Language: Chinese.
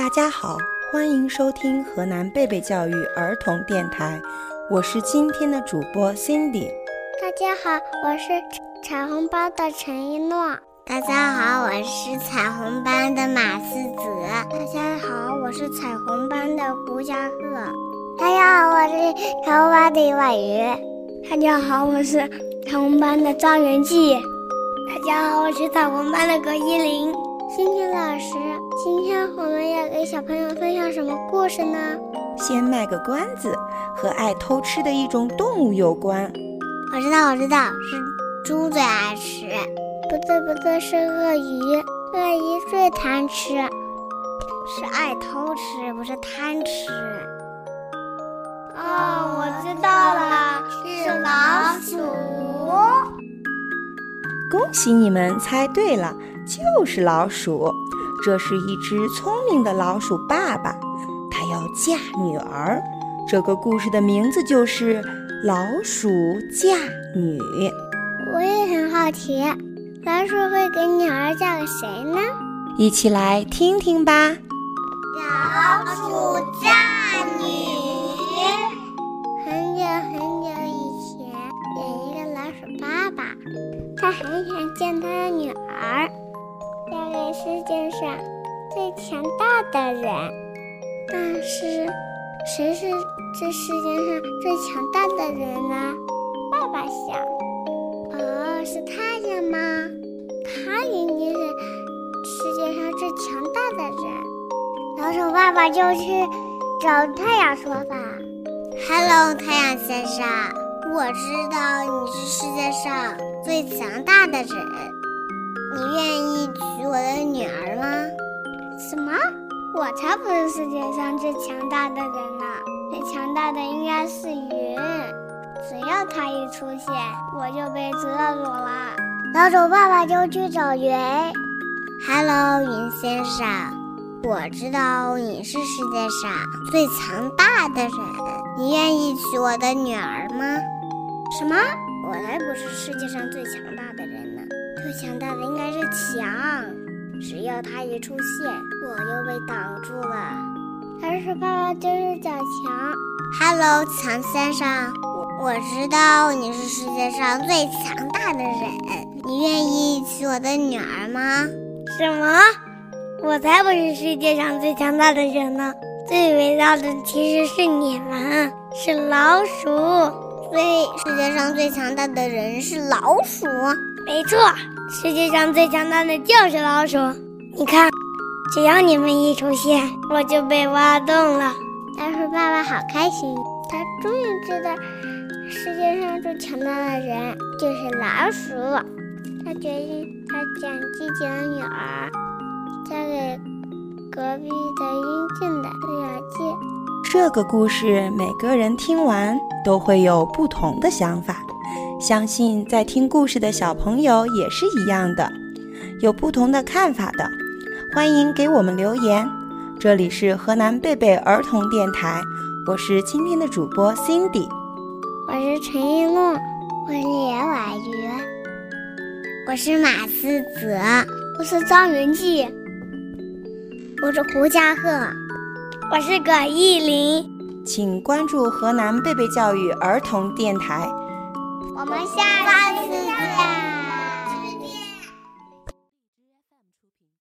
大家好，欢迎收听河南贝贝教育儿童电台，我是今天的主播 Cindy。大家好，我是彩虹班的陈一诺。大家好，我是彩虹班的马思子。大家好，我是彩虹班的胡佳贺。大家好，我是彩虹班的李婉瑜。大家好，我是彩虹班的张元纪。大家好，我是彩虹班的葛依林。欣欣老师，今天我们要给小朋友分享什么故事呢？先卖个关子，和爱偷吃的一种动物有关。我知道，我知道，是猪最爱吃。不对，不对，是鳄鱼。鳄鱼最贪吃，是爱偷吃，不是贪吃。哦，我知道了，是老鼠。恭喜你们猜对了，就是老鼠。这是一只聪明的老鼠爸爸，他要嫁女儿。这个故事的名字就是《老鼠嫁女》。我也很好奇，老鼠会给女儿嫁给谁呢？一起来听听吧。老鼠嫁女。很久很久以前，有一个老鼠爸爸。他很想见他的女儿，世界上最强大的人。但是，谁是这世界上最强大的人呢？爸爸想，哦，是太阳吗？他一定是世界上最强大的人。老鼠爸爸就去找太阳说法：“Hello，太阳先生。”我知道你是世界上最强大的人，你愿意娶我的女儿吗？什么？我才不是世界上最强大的人呢！最强大的应该是云，只要它一出现，我就被遮住了。老鼠爸爸就去找云。Hello，云先生，我知道你是世界上最强大的人，你愿意娶我的女儿吗？什么？我才不是世界上最强大的人呢！最强大的应该是墙，只要它一出现，我就被挡住了。老鼠爸爸就是小强。Hello，强先生，我我知道你是世界上最强大的人，你愿意娶我的女儿吗？什么？我才不是世界上最强大的人呢！最伟大的其实是你们，是老鼠。所以，世界上最强大的人是老鼠。没错，世界上最强大的就是老鼠。你看，只要你们一出现，我就被挖洞了。老鼠爸爸好开心，他终于知道世界上最强大的人就是老鼠。他决定，他将自己的女儿嫁给隔壁的英俊的对小鸡。这个故事每个人听完都会有不同的想法，相信在听故事的小朋友也是一样的，有不同的看法的，欢迎给我们留言。这里是河南贝贝儿童电台，我是今天的主播 Cindy，我是陈一诺，我是严婉瑜，我是马思泽，我是张云记，我是胡佳鹤。我是葛艺林，请关注河南贝贝教育儿童电台。我们下次见。